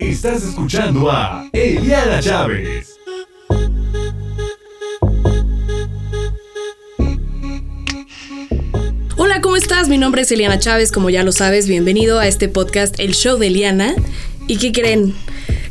Estás escuchando a Eliana Chávez. Hola, ¿cómo estás? Mi nombre es Eliana Chávez, como ya lo sabes, bienvenido a este podcast El Show de Eliana. ¿Y qué creen?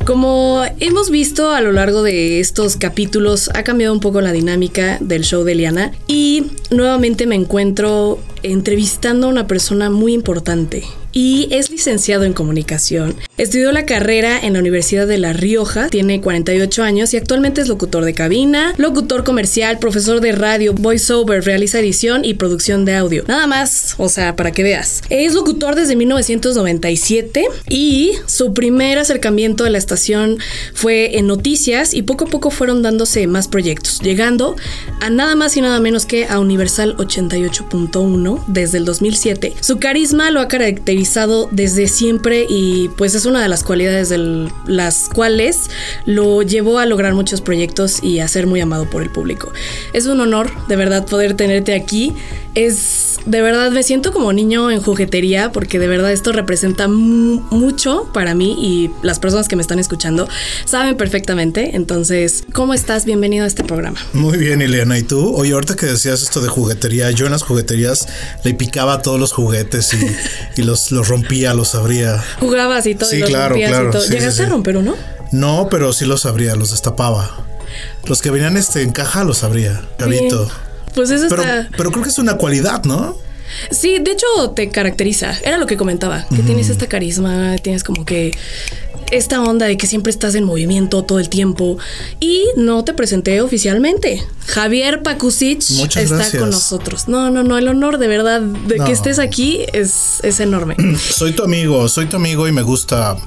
Como hemos visto a lo largo de estos capítulos, ha cambiado un poco la dinámica del show de Eliana y nuevamente me encuentro entrevistando a una persona muy importante y es licenciado en comunicación. Estudió la carrera en la Universidad de La Rioja, tiene 48 años y actualmente es locutor de cabina, locutor comercial, profesor de radio, voiceover, realiza edición y producción de audio. Nada más, o sea, para que veas. Es locutor desde 1997 y su primer acercamiento a la estación fue en noticias y poco a poco fueron dándose más proyectos, llegando a nada más y nada menos que a Universal 88.1 desde el 2007. Su carisma lo ha caracterizado desde siempre y pues es una de las cualidades de las cuales lo llevó a lograr muchos proyectos y a ser muy amado por el público. Es un honor de verdad poder tenerte aquí. Es de verdad me siento como niño en juguetería porque de verdad esto representa mucho para mí y las personas que me están escuchando saben perfectamente. Entonces, ¿cómo estás? Bienvenido a este programa. Muy bien, Ileana. ¿Y tú? Oye, ahorita que decías esto de juguetería, yo en las jugueterías le picaba todos los juguetes y, y los los rompía, los abría. Jugabas y todo. Sí, claro, claro. ¿Llegaste a romper uno? No, pero sí los abría, los destapaba. Los que venían este en caja los abría, Gabito. Pues eso pero, está... pero creo que es una cualidad, ¿no? Sí, de hecho te caracteriza. Era lo que comentaba, que tienes esta carisma, tienes como que esta onda de que siempre estás en movimiento todo el tiempo y no te presenté oficialmente. Javier Pakusic está con nosotros. No, no, no, el honor de verdad de que estés aquí es, es enorme. Soy tu amigo, soy tu amigo y me gusta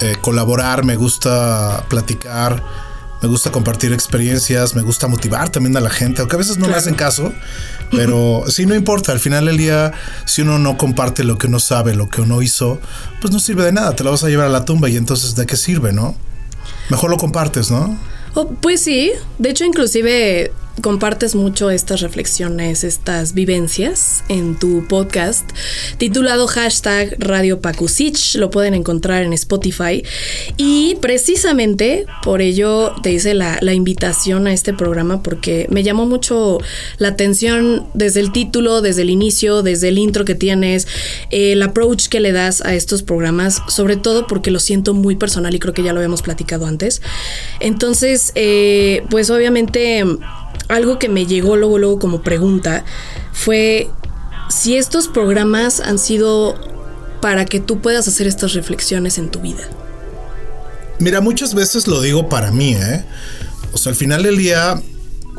eh, colaborar, me gusta platicar me gusta compartir experiencias, me gusta motivar también a la gente, aunque a veces no me hacen caso, pero sí, no importa, al final del día, si uno no comparte lo que uno sabe, lo que uno hizo, pues no sirve de nada, te lo vas a llevar a la tumba y entonces ¿de qué sirve, no? Mejor lo compartes, ¿no? Oh, pues sí, de hecho inclusive compartes mucho estas reflexiones, estas vivencias en tu podcast titulado hashtag Radio. Lo pueden encontrar en Spotify. Y precisamente por ello te hice la, invitación a este programa porque me llamó mucho la atención desde el título, desde el inicio, desde el intro que tienes, el approach que le das a estos programas, sobre todo porque lo siento muy personal y creo que ya lo habíamos platicado antes. Entonces, eh, pues obviamente algo que me llegó luego, luego como pregunta fue si estos programas han sido para que tú puedas hacer estas reflexiones en tu vida. Mira, muchas veces lo digo para mí, ¿eh? O sea, al final del día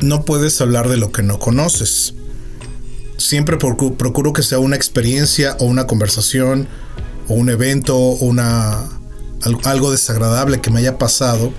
no puedes hablar de lo que no conoces. Siempre procuro que sea una experiencia o una conversación o un evento o una, algo desagradable que me haya pasado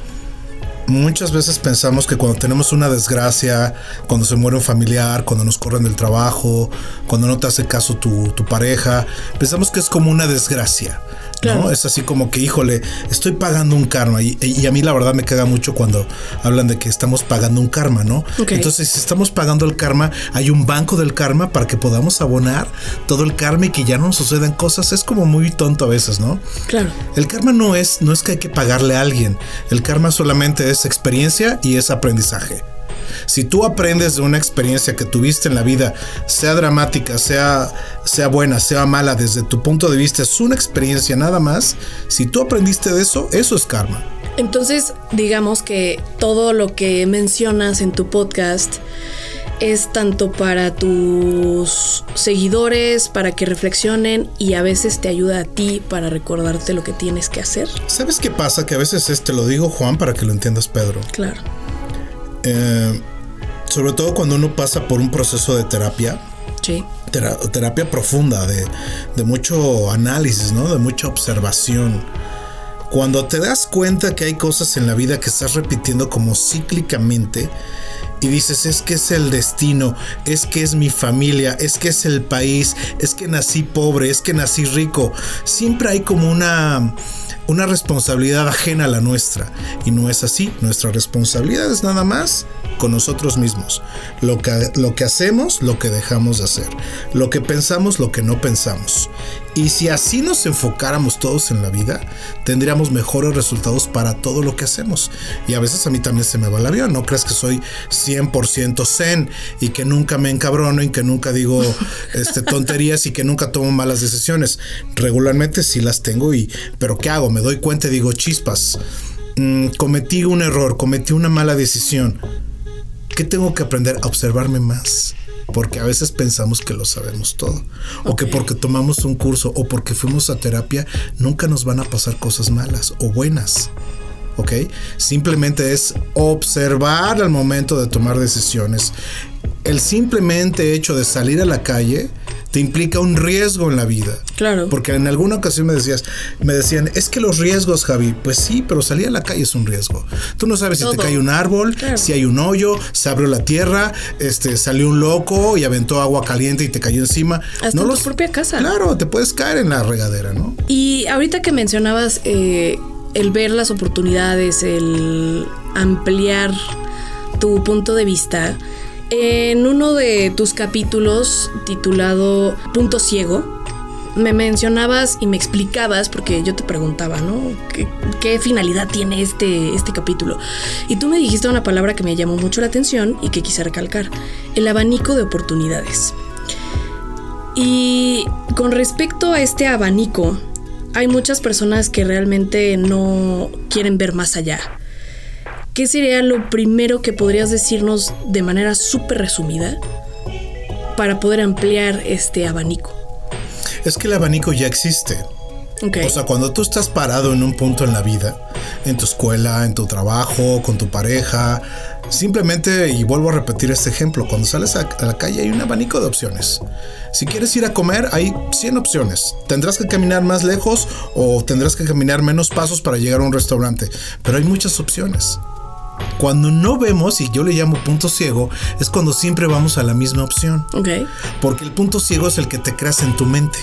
muchas veces pensamos que cuando tenemos una desgracia, cuando se muere un familiar, cuando nos corren del trabajo, cuando no te hace caso tu, tu pareja, pensamos que es como una desgracia. ¿No? Es así como que, híjole, estoy pagando un karma. Y, a mí la verdad me caga mucho cuando hablan de que estamos pagando un karma, ¿no? Entonces, si estamos pagando el karma, hay un banco del karma para que podamos abonar todo el karma y que ya no nos sucedan cosas. Es como muy tonto a veces, ¿no? Claro. El karma no es, no es que hay que pagarle a alguien. El karma solamente es experiencia y es aprendizaje. Si tú aprendes de una experiencia que tuviste en la vida, sea dramática, sea, sea buena, sea mala, desde tu punto de vista, es una experiencia nada más. Si tú aprendiste de eso, eso es karma. Entonces, digamos que todo lo que mencionas en tu podcast es tanto para tus seguidores, para que reflexionen y a veces te ayuda a ti para recordarte lo que tienes que hacer. ¿Sabes qué pasa? Que a veces es, te lo digo Juan para que lo entiendas Pedro. Claro. Eh, sobre todo cuando uno pasa por un proceso de terapia. Sí. terapia profunda, de, de, mucho análisis, ¿no? De mucha observación. Cuando te das cuenta que hay cosas en la vida que estás repitiendo como cíclicamente y dices, es que es el destino, es que es mi familia, es que es el país, es que nací pobre, es que nací rico. Siempre hay como una una responsabilidad ajena a la nuestra. Y no es así. Nuestra responsabilidad es nada más con nosotros mismos. Lo que, lo que hacemos, lo que dejamos de hacer. Lo que pensamos, lo que no pensamos. Y si así nos enfocáramos todos en la vida, tendríamos mejores resultados para todo lo que hacemos. Y a veces a mí también se me va el avión. No crees que soy 100% zen y que nunca me encabrono y que nunca digo este, tonterías y que nunca tomo malas decisiones. Regularmente sí las tengo y, pero ¿qué hago? Me doy cuenta y digo chispas. Mm, cometí un error, cometí una mala decisión. ¿Qué tengo que aprender? A observarme más porque a veces pensamos que lo sabemos todo, o que porque tomamos un curso o porque fuimos a terapia, nunca nos van a pasar cosas malas o buenas. ¿Ok? Simplemente es observar al momento de tomar decisiones. El simplemente hecho de salir a la calle te implica un riesgo en la vida. Claro. Porque en alguna ocasión me decías, me decían, es que los riesgos, Javi, pues sí, pero salir a la calle es un riesgo. Tú no sabes si te cae un árbol, si hay un hoyo, se abrió la tierra, este, salió un loco y aventó agua caliente y te cayó encima. Hasta no en los, tu propia casa. Claro, te puedes caer en la regadera, ¿no? Y ahorita que mencionabas eh, el ver las oportunidades, el ampliar tu punto de vista, en uno de tus capítulos titulado Punto Ciego, me mencionabas y me explicabas, porque yo te preguntaba, ¿no? ¿Qué, finalidad tiene este, este capítulo? Y tú me dijiste una palabra que me llamó mucho la atención y que quise recalcar, el abanico de oportunidades. Y con respecto a este abanico, hay muchas personas que realmente no quieren ver más allá. ¿Qué sería lo primero que podrías decirnos de manera súper resumida para poder ampliar este abanico? Es que el abanico ya existe. Ok. O sea, cuando tú estás parado en un punto en la vida, en tu escuela, en tu trabajo, con tu pareja, simplemente, y vuelvo a repetir este ejemplo, cuando sales a la calle hay un abanico de opciones. Si quieres ir a comer, hay 100 opciones. Tendrás que caminar más lejos o tendrás que caminar menos pasos para llegar a un restaurante, pero hay muchas opciones. Cuando no vemos, y yo le llamo punto ciego, es cuando siempre vamos a la misma opción. Ok. Porque el punto ciego es el que te creas en tu mente.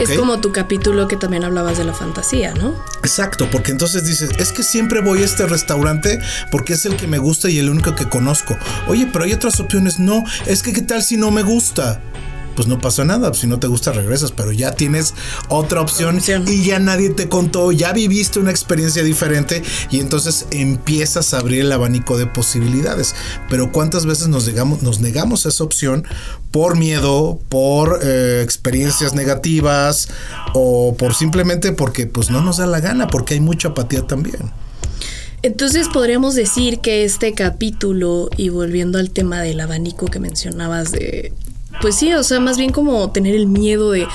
Es como tu capítulo que también hablabas de la fantasía, ¿no? Exacto, porque entonces dices, es que siempre voy a este restaurante porque es el que me gusta y el único que conozco. Oye, pero hay otras opciones. No, es que qué tal si no me gusta. Pues no pasa nada, si no te gusta regresas, pero ya tienes otra opción, Opción. y ya nadie te contó, ya viviste una experiencia diferente y entonces empiezas a abrir el abanico de posibilidades. Pero cuántas veces nos negamos, nos negamos a esa opción por miedo, por eh, experiencias negativas o por simplemente porque pues no nos da la gana, porque hay mucha apatía también. Entonces podríamos decir que este capítulo, y volviendo al tema del abanico que mencionabas de... Pues sí, o sea, más bien como tener el miedo de,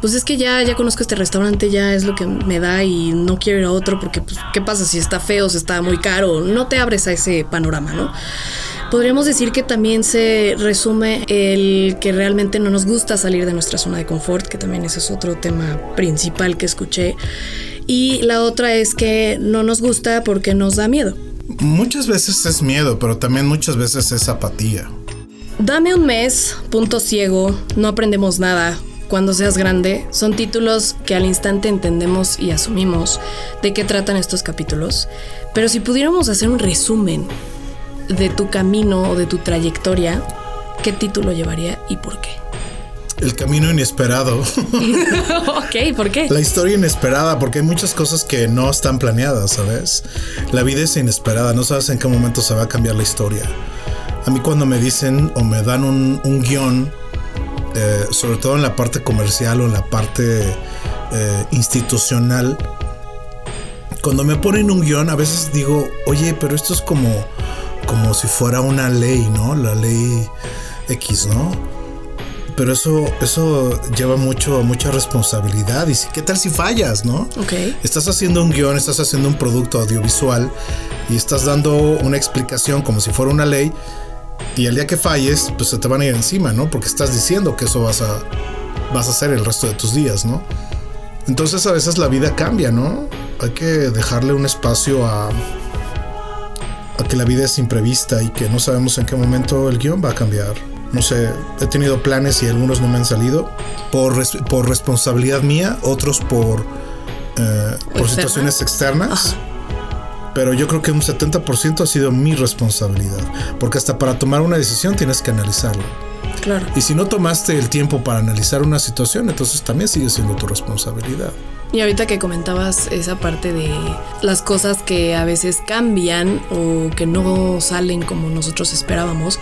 pues es que ya, ya conozco este restaurante, ya es lo que me da y no quiero ir a otro porque, pues, ¿qué pasa si está feo, si está muy caro? No te abres a ese panorama, ¿no? Podríamos decir que también se resume el que realmente no nos gusta salir de nuestra zona de confort, que también ese es otro tema principal que escuché. Y la otra es que no nos gusta porque nos da miedo. Muchas veces es miedo, pero también muchas veces es apatía. Dame un mes, punto ciego, no aprendemos nada. Cuando seas grande, son títulos que al instante entendemos y asumimos de qué tratan estos capítulos. Pero si pudiéramos hacer un resumen de tu camino o de tu trayectoria, ¿qué título llevaría y por qué? El camino inesperado. ok, ¿por qué? La historia inesperada, porque hay muchas cosas que no están planeadas, ¿sabes? La vida es inesperada, no sabes en qué momento se va a cambiar la historia. A mí cuando me dicen o me dan un, un guion, eh, sobre todo en la parte comercial o en la parte eh, institucional, cuando me ponen un guion, a veces digo, oye, pero esto es como, como si fuera una ley, ¿no? La ley X, ¿no? Pero eso, eso lleva mucho, mucha responsabilidad. Y si- qué tal si fallas, no? Ok. Estás haciendo un guion, estás haciendo un producto audiovisual y estás dando una explicación como si fuera una ley. Y el día que falles, pues se te van a ir encima, ¿no? Porque estás diciendo que eso vas a, vas a hacer el resto de tus días, ¿no? Entonces a veces la vida cambia, ¿no? Hay que dejarle un espacio a, a que la vida es imprevista y que no sabemos en qué momento el guion va a cambiar. No sé, he tenido planes y algunos no me han salido por, res- por responsabilidad mía, otros por, eh, por situaciones externas. Pero yo creo que un 70% ha sido mi responsabilidad. Porque hasta para tomar una decisión tienes que analizarlo. Claro. Y si no tomaste el tiempo para analizar una situación, entonces también sigue siendo tu responsabilidad. Y ahorita que comentabas esa parte de las cosas que a veces cambian o que no salen como nosotros esperábamos,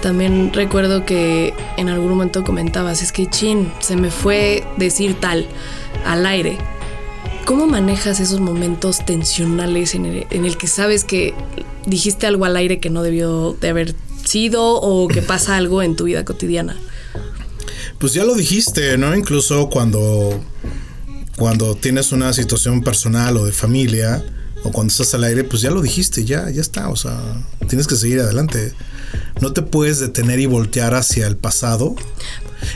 también recuerdo que en algún momento comentabas, es que chin, se me fue decir tal al aire. ¿Cómo manejas esos momentos tensionales en el, en el que sabes que dijiste algo al aire que no debió de haber sido o que pasa algo en tu vida cotidiana? Pues ya lo dijiste, ¿no? Incluso cuando, cuando tienes una situación personal o de familia, o cuando estás al aire, pues ya lo dijiste, ya, ya está. O sea, tienes que seguir adelante. No te puedes detener y voltear hacia el pasado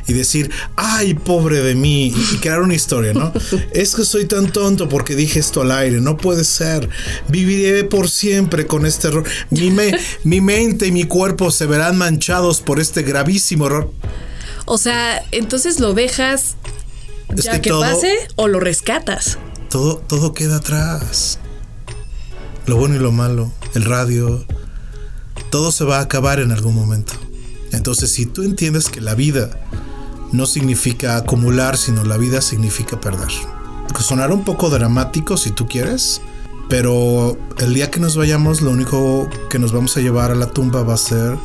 y decir, ay, pobre de mí, y crear una historia, ¿no? es que soy tan tonto porque dije esto al aire, no puede ser. Viviré por siempre con este error. Mi, me- mi mente y mi cuerpo se verán manchados por este gravísimo error. O sea, entonces lo dejas Es ya que que, todo- pase o lo rescatas. Todo, todo queda atrás. Lo bueno y lo malo, el radio, todo se va a acabar en algún momento. Entonces, si tú entiendes que la vida no significa acumular, sino la vida significa perder. Sonará un poco dramático si tú quieres, pero el día que nos vayamos, lo único que nos vamos a llevar a la tumba va a ser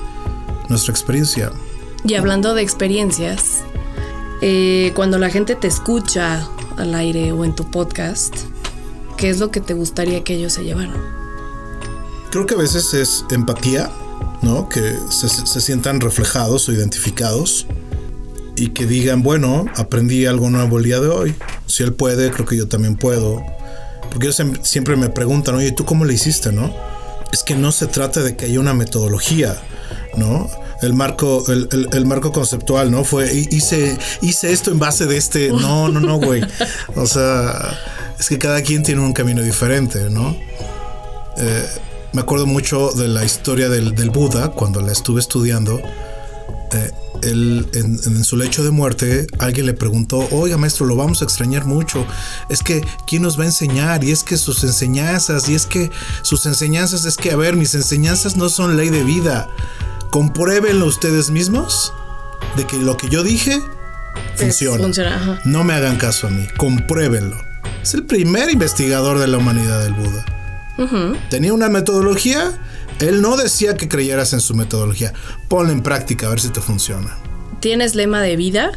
nuestra experiencia. Y hablando de experiencias, eh, cuando la gente te escucha al aire o en tu podcast, ¿qué es lo que te gustaría que ellos se llevaran? Creo que a veces es empatía, ¿no? Que se, se sientan reflejados o identificados y que digan, bueno, aprendí algo nuevo el día de hoy. Si él puede, creo que yo también puedo. Porque ellos siempre me preguntan, oye, ¿tú cómo le hiciste, no? Es que no se trata de que haya una metodología, ¿no? El marco, el, el- el marco conceptual, ¿no? Fue, hi- hice, hice esto en base de este. No, no, no, güey. O sea, es que cada quien tiene un camino diferente, ¿no? Eh, me acuerdo mucho de la historia del, del Buda cuando la estuve estudiando. Eh, él, en, en su lecho de muerte, alguien le preguntó, oiga maestro, lo vamos a extrañar mucho. Es que, ¿quién nos va a enseñar? Y es que sus enseñanzas, y es que sus enseñanzas, es que, a ver, mis enseñanzas no son ley de vida. Compruébenlo ustedes mismos de que lo que yo dije funciona. No me hagan caso a mí, compruébenlo. Es el primer investigador de la humanidad del Buda. Tenía una metodología, él no decía que creyeras en su metodología. Ponla en práctica a ver si te funciona. ¿Tienes lema de vida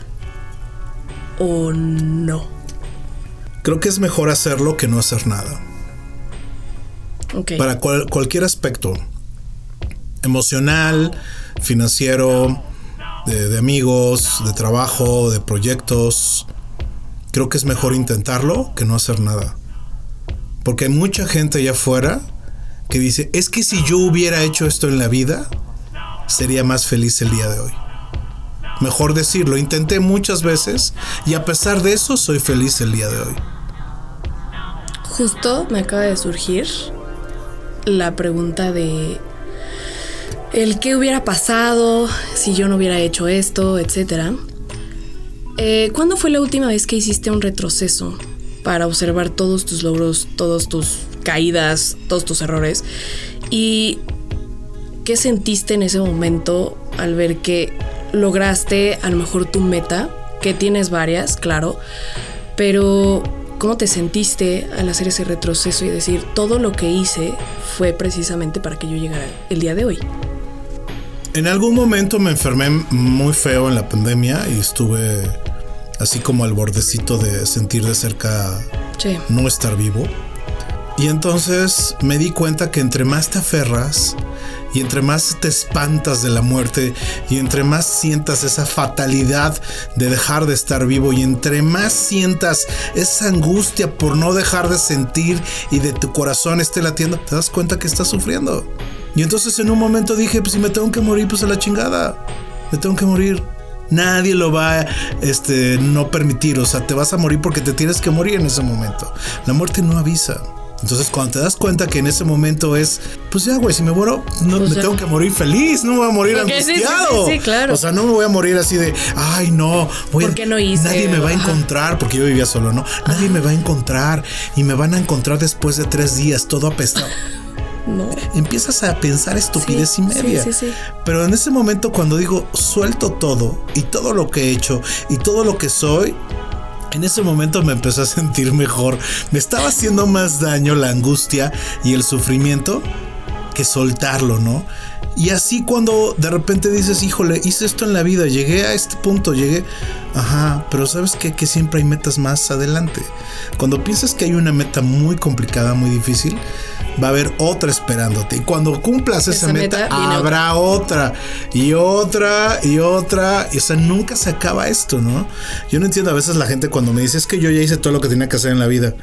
o no? Creo que es mejor hacerlo que no hacer nada. Para cual- cualquier aspecto, emocional, financiero, de, de amigos, de trabajo, de proyectos, creo que es mejor intentarlo que no hacer nada. Porque hay mucha gente allá afuera que dice, es que si yo hubiera hecho esto en la vida, sería más feliz el día de hoy. Mejor decirlo, intenté muchas veces y a pesar de eso soy feliz el día de hoy. Justo me acaba de surgir la pregunta de el qué hubiera pasado si yo no hubiera hecho esto, etcétera. Eh, ¿Cuándo fue la última vez que hiciste un retroceso para observar todos tus logros, todas tus caídas, todos tus errores? ¿Y qué sentiste en ese momento al ver que lograste a lo mejor tu meta? Que tienes varias, claro, pero ¿cómo te sentiste al hacer ese retroceso y decir todo lo que hice fue precisamente para que yo llegara el día de hoy? En algún momento me enfermé muy feo en la pandemia y estuve así como al bordecito de sentir de cerca Sí. no estar vivo. Y entonces me di cuenta que entre más te aferras y entre más te espantas de la muerte y entre más sientas esa fatalidad de dejar de estar vivo y entre más sientas esa angustia por no dejar de sentir y de tu corazón esté latiendo, te das cuenta que estás sufriendo. Y entonces en un momento dije, pues si me tengo que morir, pues a la chingada. Me tengo que morir. Nadie lo va a este, no permitir. O sea, te vas a morir porque te tienes que morir en ese momento. La muerte no avisa. Entonces, cuando te das cuenta que en ese momento es, pues ya, güey, si me muero, no Pues me ya. tengo que morir feliz, no me voy a morir Ok, sí, sí, sí, angustiado. sí, claro. O sea, no me voy a morir así de, ay, no, voy ¿Por qué no hice? nadie me va a encontrar, porque yo vivía solo, ¿no? Nadie me va a encontrar y me van a encontrar después de tres días, todo apestado. No. Empiezas a pensar estupidez Sí, y media. sí, sí, sí. Pero en ese momento cuando digo suelto todo y todo lo que he hecho y todo lo que soy, en ese momento me empezó a sentir mejor. Me estaba haciendo más daño la angustia y el sufrimiento que soltarlo, ¿no? Y así cuando de repente dices, híjole, hice esto en la vida, llegué a este punto, llegué, ajá, pero sabes qué? que siempre hay metas más adelante. Cuando piensas que hay una meta muy complicada, muy difícil, va a haber otra esperándote. Y cuando cumplas esa, Esa meta, habrá otra. y otra y otra. Y o sea, nunca se acaba esto, ¿no? Yo no entiendo a veces la gente cuando me dice, es que yo ya hice todo lo que tenía que hacer en la vida.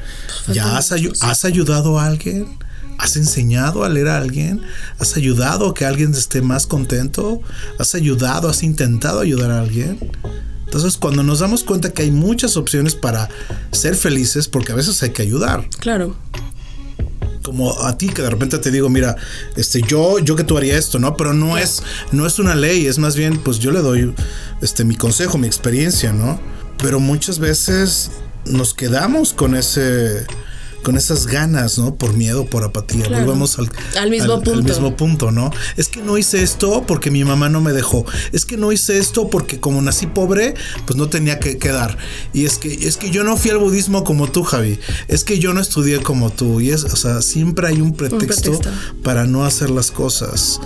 ¿Ya has, has ayudado a alguien? ¿Has enseñado a leer a alguien? ¿Has ayudado a que alguien esté más contento? ¿Has ayudado, has intentado ayudar a alguien? Entonces, cuando nos damos cuenta que hay muchas opciones para ser felices, porque a veces hay que ayudar. Claro. Como a ti que de repente te digo, mira, este, yo, yo que tú haría esto, ¿no? Pero no es, no es una ley, es más bien, pues yo le doy, este, mi consejo, mi experiencia, ¿no? Pero muchas veces nos quedamos con ese, con esas ganas, ¿no? Por miedo, por apatía. Claro. Volvemos al, Al mismo punto. mismo punto, ¿no? Es que no hice esto porque mi mamá no me dejó. Es que no hice esto porque como nací pobre, pues no tenía que quedar. Y es que es que yo no fui al budismo como tú, Javi. Es que yo no estudié como tú. Y es, o sea, siempre hay un pretexto, pretexto. para no hacer las cosas.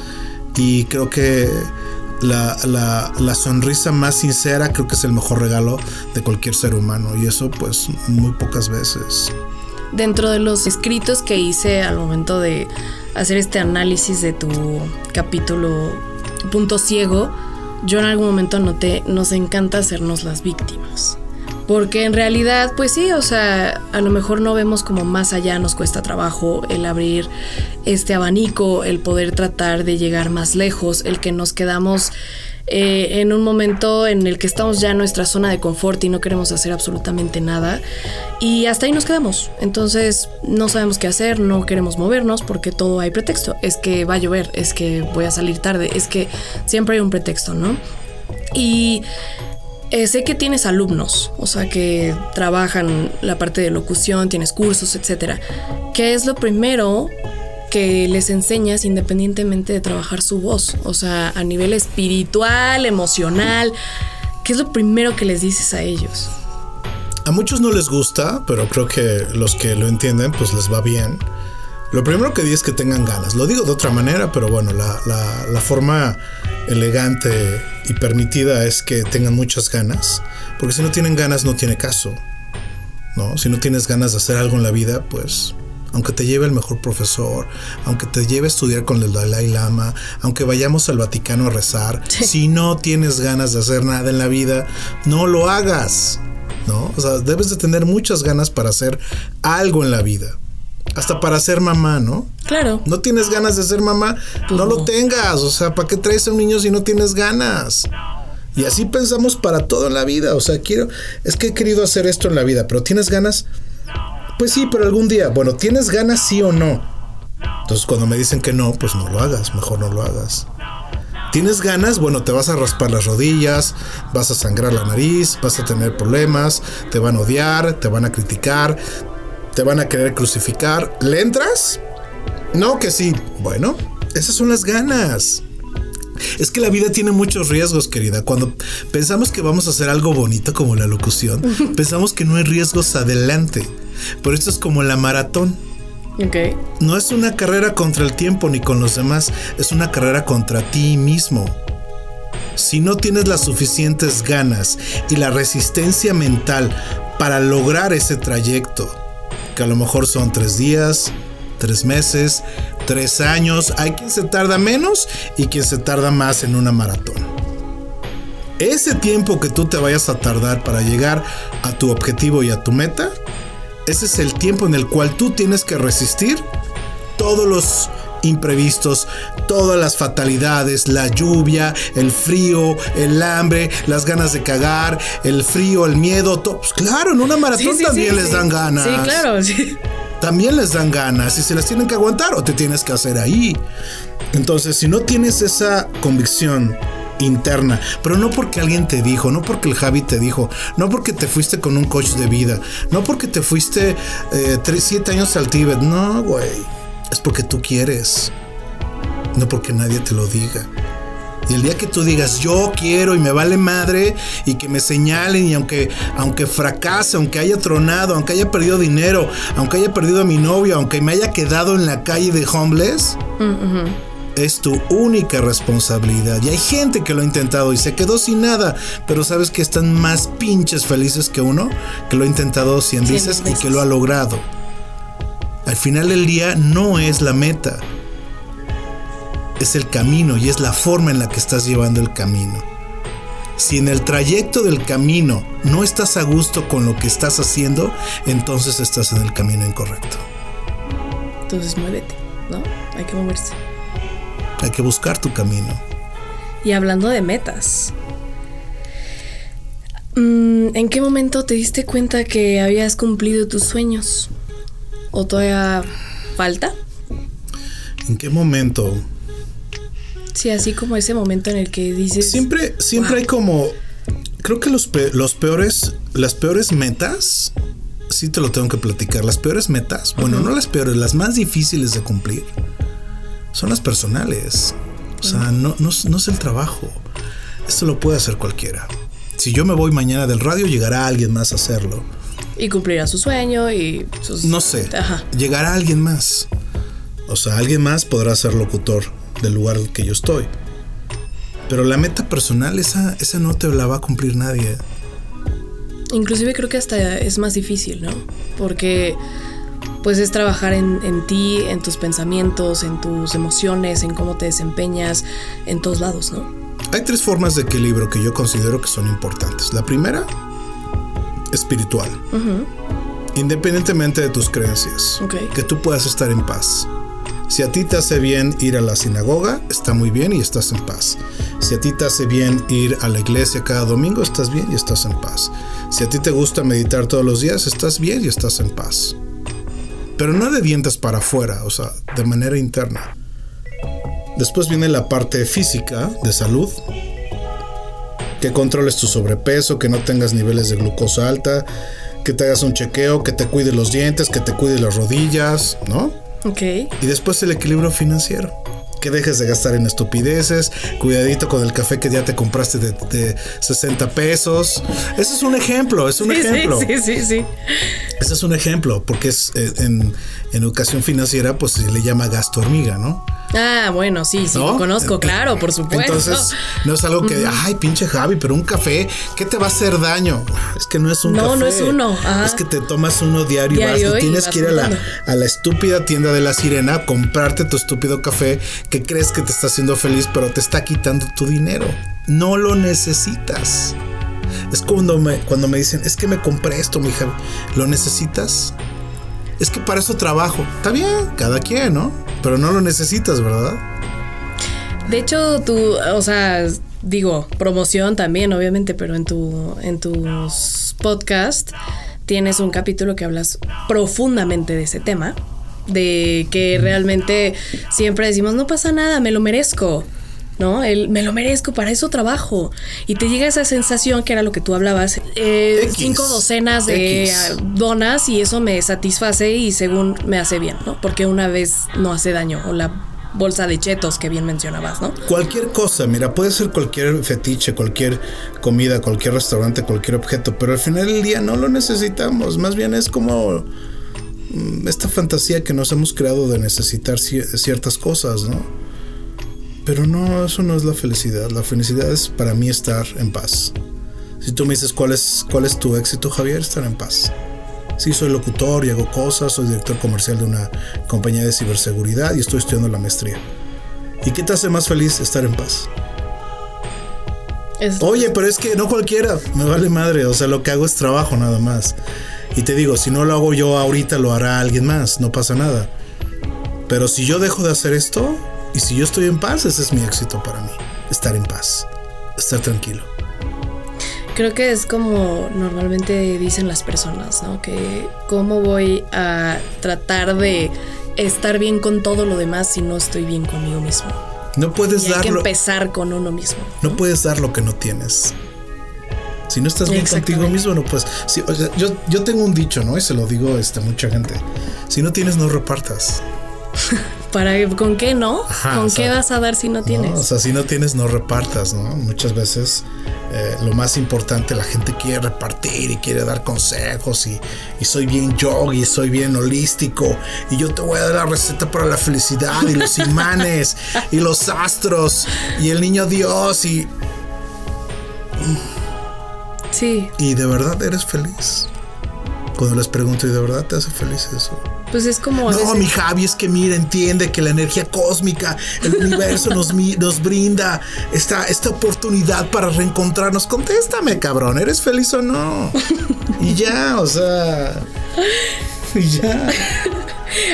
Y creo que la, la- la sonrisa más sincera creo que es el mejor regalo de cualquier ser humano. Y eso pues muy pocas veces. Dentro de los escritos que hice al momento de hacer este análisis de tu capítulo Punto Ciego, yo en algún momento noté, nos encanta hacernos las víctimas. Porque en realidad, pues sí, o sea, a lo mejor no vemos como más allá, nos cuesta trabajo el abrir este abanico, el poder tratar de llegar más lejos, el que nos quedamos eh, en un momento en el que estamos ya en nuestra zona de confort y no queremos hacer absolutamente nada. Y hasta ahí nos quedamos. Entonces no sabemos qué hacer, no queremos movernos porque todo hay pretexto. Es que va a llover, es que voy a salir tarde, es que siempre hay un pretexto, ¿no? Y eh, sé que tienes alumnos, o sea, que trabajan la parte de locución, tienes cursos, etcétera. ¿Qué es lo primero que les enseñas independientemente de trabajar su voz? O sea, a nivel espiritual, emocional. ¿Qué es lo primero que les dices a ellos? A muchos no les gusta, pero creo que los que lo entienden, pues les va bien. Lo primero que di es que tengan ganas. Lo digo de otra manera, pero bueno, la, la- la forma elegante y permitida es que tengan muchas ganas. Porque si no tienen ganas, no tiene caso. ¿No? Si no tienes ganas de hacer algo en la vida, pues aunque te lleve el mejor profesor, aunque te lleve a estudiar con el Dalai Lama, aunque vayamos al Vaticano a rezar, si no tienes ganas de hacer nada en la vida, no lo hagas. ¿No? O sea, debes de tener muchas ganas para hacer algo en la vida. Hasta para ser mamá, ¿no? Claro. No tienes ganas de ser mamá, no lo tengas. O sea, ¿para qué traes a un niño si no tienes ganas? Y así pensamos para todo en la vida. O sea, quiero, es que he querido hacer esto en la vida, pero ¿tienes ganas? Pues sí, pero algún día. Bueno, ¿tienes ganas sí o no? Entonces cuando me dicen que no, pues no lo hagas, mejor no lo hagas. ¿Tienes ganas? Bueno, te vas a raspar las rodillas, vas a sangrar la nariz, vas a tener problemas, te van a odiar, te van a criticar, te van a querer crucificar. ¿Le entras? No, que sí. Bueno, esas son las ganas. Es que la vida tiene muchos riesgos, querida. Cuando pensamos que vamos a hacer algo bonito como la locución, pensamos que no hay riesgos adelante. Pero esto es como la maratón. Ok. No es una carrera contra el tiempo ni con los demás, es una carrera contra ti mismo. Si no tienes las suficientes ganas y la resistencia mental para lograr ese trayecto, que a lo mejor son tres días, tres meses, tres años, hay quien se tarda menos y quien se tarda más en una maratón. Ese tiempo que tú te vayas a tardar para llegar a tu objetivo y a tu meta, ese es el tiempo en el cual tú tienes que resistir todos los imprevistos, todas las fatalidades, la lluvia, el frío, el hambre, las ganas de cagar, el frío, el miedo. pues claro, en una maratón Sí, sí, también sí, les dan ganas. Sí, claro. sí. También les dan ganas y se las tienen que aguantar o te tienes que hacer ahí. Entonces, si no tienes esa convicción interna, pero no porque alguien te dijo, no porque el Javi te dijo, no porque te fuiste con un coach de vida, no porque te fuiste eh, tres, siete años al Tíbet, no, güey. es porque tú quieres, no porque nadie te lo diga. Y el día que tú digas, yo quiero y me vale madre y que me señalen y aunque, aunque fracase, aunque haya tronado, aunque haya perdido dinero, aunque haya perdido a mi novio, aunque me haya quedado en la calle de homeless, es tu única responsabilidad. Y hay gente que lo ha intentado y se quedó sin nada, pero sabes que están más pinches felices que uno que lo ha intentado 100 veces y que lo ha logrado. Al final del día no es la meta es el camino y es la forma en la que estás llevando el camino. Si en el trayecto del camino no estás a gusto con lo que estás haciendo, entonces estás en el camino incorrecto. Entonces muévete, ¿no? Hay que moverse. Hay que buscar tu camino. Y hablando de metas, mm, ¿en qué momento te diste cuenta que habías cumplido tus sueños? ¿O todavía falta? ¿En qué momento? Sí, así como ese momento en el que dices. Siempre, siempre hay como. Creo que los, los peores, las peores metas, sí te lo tengo que platicar. Las peores metas, bueno, no las peores, las más difíciles de cumplir, son las personales. O sea, no, no, no es el trabajo. Esto lo puede hacer cualquiera. Si yo me voy mañana del radio, llegará alguien más a hacerlo. Y cumplirá su sueño y sus... No sé. Llegará alguien más. O sea, alguien más podrá ser locutor del lugar que yo estoy. Pero la meta personal, esa, esa no te la va a cumplir nadie. Inclusive creo que hasta es más difícil, ¿no? Porque pues es trabajar en, en, ti, en tus pensamientos, en tus emociones, en cómo te desempeñas, en todos lados, ¿no? Hay tres formas de equilibrio que yo considero que son importantes. La primera, espiritual. Independientemente de tus creencias. Que tú puedas estar en paz. Si a ti te hace bien ir a la sinagoga, está muy bien y estás en paz. Si a ti te hace bien ir a la iglesia cada domingo, estás bien y estás en paz. Si a ti te gusta meditar todos los días, estás bien y estás en paz. Pero no de dientes para afuera, o sea, de manera interna. Después viene la parte física de salud, que controles tu sobrepeso, que no tengas niveles de glucosa alta, que te hagas un chequeo, que te cuide los dientes, que te cuide las rodillas, ¿no? Y después el equilibrio financiero. Que dejes de gastar en estupideces. Cuidadito con el café que ya te compraste de, 60 pesos. Ese es un ejemplo, es un ejemplo. Sí, sí, sí, Ese es un ejemplo, porque es eh, en, en educación financiera, pues se le llama gasto hormiga, ¿no? Ah, bueno, sí, sí, lo conozco, claro, por supuesto. Entonces, no es algo que, ay, pinche Javi, pero un café, ¿qué te va a hacer daño? Es que no es un café. No, no es uno. Es que te tomas uno diario, y, tienes que ir a la, a la estúpida tienda de la sirena, comprarte tu estúpido café que crees que te está haciendo feliz, pero te está quitando tu dinero. No lo necesitas. Es cuando me, cuando me dicen, es que me compré esto, mi Javi. ¿Lo necesitas? Es que para eso trabajo. Está bien, cada quien, ¿no? Pero no lo necesitas, ¿verdad? De hecho, tú, o sea, digo, promoción también, obviamente, pero en tu, en tus podcasts tienes un capítulo que hablas profundamente de ese tema. De que realmente siempre decimos, no pasa nada, me lo merezco. ¿No? El me lo merezco, para eso trabajo. Y te llega esa sensación que era lo que tú hablabas, eh, cinco docenas de donas y eso me satisface y según me hace bien, ¿no? Porque una vez no hace daño o la bolsa de chetos que bien mencionabas, ¿no? Cualquier cosa, mira, puede ser cualquier fetiche, cualquier comida, cualquier restaurante, cualquier objeto, pero al final del día no lo necesitamos, más bien es como mm, esta fantasía que nos hemos creado de necesitar ciertas cosas, ¿no? Pero no, eso no es la felicidad. La felicidad es para mí estar en paz. Si tú me dices cuál es, cuál es tu éxito, Javier, estar en paz. Sí, soy locutor y hago cosas, soy director comercial de una compañía de ciberseguridad y estoy estudiando la maestría. ¿Y qué te hace más feliz estar en paz? Oye, pero es que no cualquiera, me vale madre, o sea, lo que hago es trabajo nada más. Y te digo, si no lo hago yo ahorita, lo hará alguien más, no pasa nada. Pero si yo dejo de hacer esto, y si yo estoy en paz, ese es mi éxito para mí. Estar en paz, estar tranquilo. Creo que es como normalmente dicen las personas, ¿no? Que cómo voy a tratar de estar bien con todo lo demás si no estoy bien conmigo mismo. No puedes dar. Hay que empezar con uno mismo. ¿no? puedes dar lo que no tienes. Si no estás bien contigo mismo, no puedes. yo, yo tengo un dicho, ¿no? Y se lo digo este, a mucha gente. Si no tienes, no repartas. ¿Para con qué no? Ajá, ¿Con qué sea, vas a dar si no tienes? ¿no? O sea, si no tienes, no repartas, ¿no? Muchas veces eh, lo más importante, la gente quiere repartir y quiere dar consejos y, y soy bien yogi, soy bien holístico y yo te voy a dar la receta para la felicidad y los imanes y los astros y el niño Dios y, sí, y de verdad eres feliz. Cuando les pregunto, ¿y de verdad te hace feliz eso? Pues es como No, mi Javi, es que mira, entiende que la energía cósmica, el universo nos, nos brinda esta, esta oportunidad para reencontrarnos. Contéstame, cabrón, ¿eres feliz o no? Y ya, o sea. Y ya.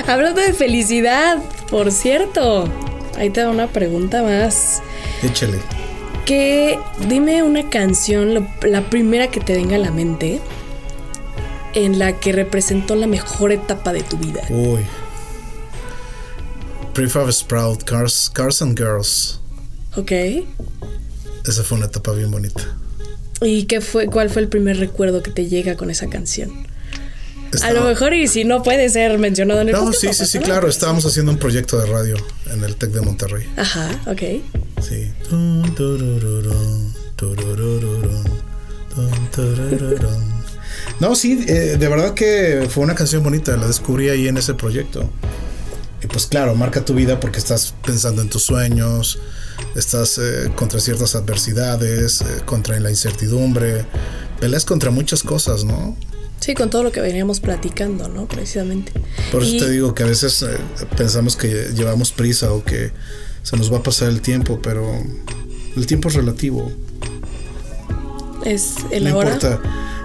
Hablando de felicidad, por cierto, ahí te da una pregunta más. Échale. Que dime una canción, lo- la primera que te venga a la mente, en la que representó la mejor etapa de tu vida. Uy. Prefab Sprout, Cars, Cars and Girls. ¿Ok? Esa fue una etapa bien bonita. ¿Y qué fue, cuál fue el primer recuerdo que te llega con esa canción? A lo mejor, y si no puede ser mencionado en el No, podcast, sí, sí, sí, claro. Estábamos haciendo un proyecto de radio en el TEC de Monterrey. Ajá, ok. Sí. No, sí, eh, de verdad que fue una canción bonita, la descubrí ahí en ese proyecto. Y pues claro, marca tu vida porque estás pensando en tus sueños, estás eh, contra ciertas adversidades, eh, contra la incertidumbre, peleas contra muchas cosas, ¿no? Sí, con todo lo que veníamos platicando, ¿no? Precisamente. Por eso Y- te digo que a veces eh, pensamos que llevamos prisa o que se nos va a pasar el tiempo, pero el tiempo es relativo. Es el No ahora. importa,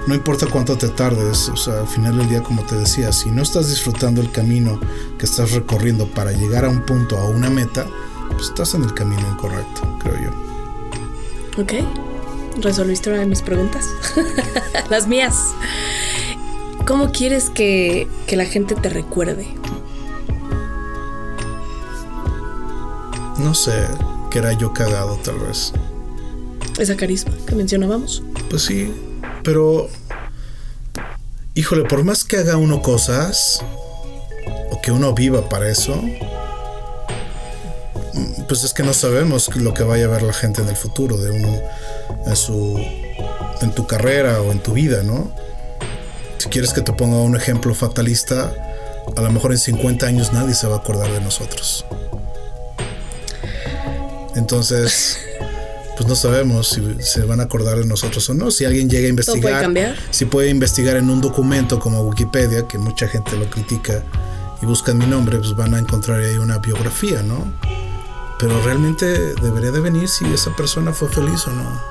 no importa cuánto te tardes, o sea, al final del día, como te decía, si no estás disfrutando el camino que estás recorriendo para llegar a un punto, a una meta, pues estás en el camino incorrecto, creo yo. Ok. Resolviste una de mis preguntas. Las mías. ¿Cómo quieres que, que la gente te recuerde? No sé, que era yo cagado tal vez. Esa carisma que mencionábamos. Pues sí, pero... Híjole, por más que haga uno cosas, o que uno viva para eso, pues es que no sabemos lo que vaya a ver la gente en el futuro de uno, en su... en tu carrera o en tu vida, ¿no? Si quieres que te ponga un ejemplo fatalista, a lo mejor en 50 años nadie se va a acordar de nosotros. Entonces, pues no sabemos si se van a acordar de nosotros o no. Si alguien llega a investigar, puede cambiar. si puede investigar en un documento como Wikipedia, que mucha gente lo critica y buscan mi nombre, pues van a encontrar ahí una biografía, ¿no? Pero realmente debería de venir si esa persona fue feliz o no.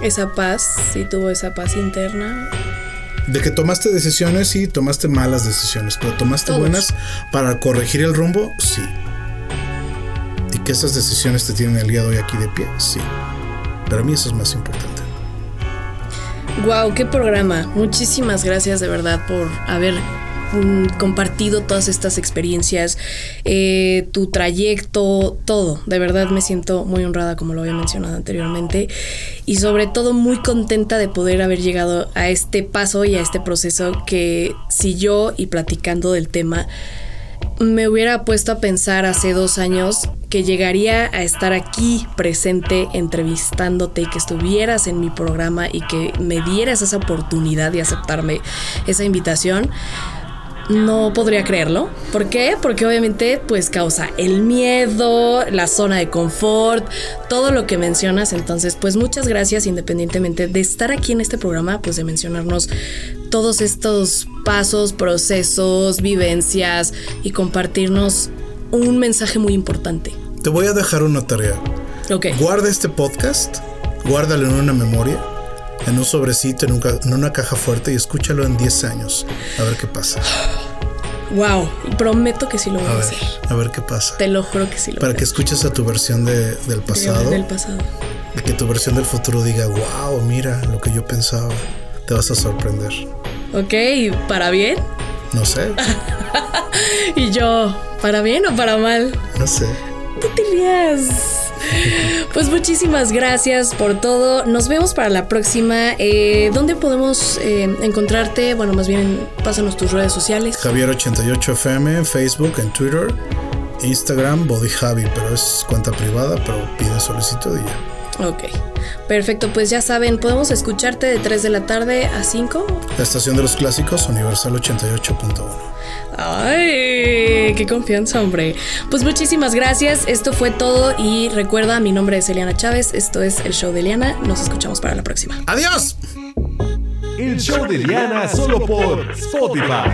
Esa paz, si tuvo esa paz interna. De que tomaste decisiones, sí, tomaste malas decisiones, pero tomaste Todos. buenas para corregir el rumbo, sí. Y que esas decisiones te tienen el hoy aquí de pie, sí. Para mí eso es más importante. Wow, qué programa. Muchísimas gracias de verdad por haber mm, compartido todas estas experiencias, eh, tu trayecto, todo. De verdad me siento muy honrada, como lo había mencionado anteriormente, y sobre todo muy contenta de poder haber llegado a este paso y a este proceso que si yo y platicando del tema me hubiera puesto a pensar hace dos años que llegaría a estar aquí presente entrevistándote y que estuvieras en mi programa y que me dieras esa oportunidad de aceptarme esa invitación. No podría creerlo. ¿Por qué? Porque obviamente pues causa el miedo, la zona de confort, todo lo que mencionas. Entonces pues muchas gracias independientemente de estar aquí en este programa, pues de mencionarnos todos estos pasos, procesos, vivencias y compartirnos un mensaje muy importante. Te voy a dejar una tarea. Ok. Guarda este podcast, guárdalo en una memoria, en un sobrecito, en, un ca- en una caja fuerte y escúchalo en 10 años. A ver qué pasa. Wow. Prometo que sí lo voy A a, ver, hacer. a ver qué pasa. Te lo juro que sí lo Para voy que a hacer. escuches a tu versión de- del pasado Del pasado. y que tu versión del futuro diga, wow, mira lo que yo pensaba. Te vas a sorprender. Ok, ¿para bien? No sé, Y yo, ¿para bien o para mal? no sé. No te rías. Pues muchísimas gracias por todo. Nos vemos para la próxima. Eh, ¿Dónde podemos eh, encontrarte? Bueno, más bien, pásanos tus redes sociales. Javier88FM en Facebook, en Twitter, Instagram, Body Javi, pero es cuenta privada, pero pide solicitud y ya. Ok. Perfecto, pues ya saben, podemos escucharte de 3 de la tarde a 5. La estación de los clásicos, Universal 88.1. Ay, qué confianza, hombre. Pues muchísimas gracias. Esto fue todo y recuerda, mi nombre es Eliana Chávez. Esto es el show de Eliana. Nos escuchamos para la próxima. ¡Adiós! El show de Eliana solo por Spotify.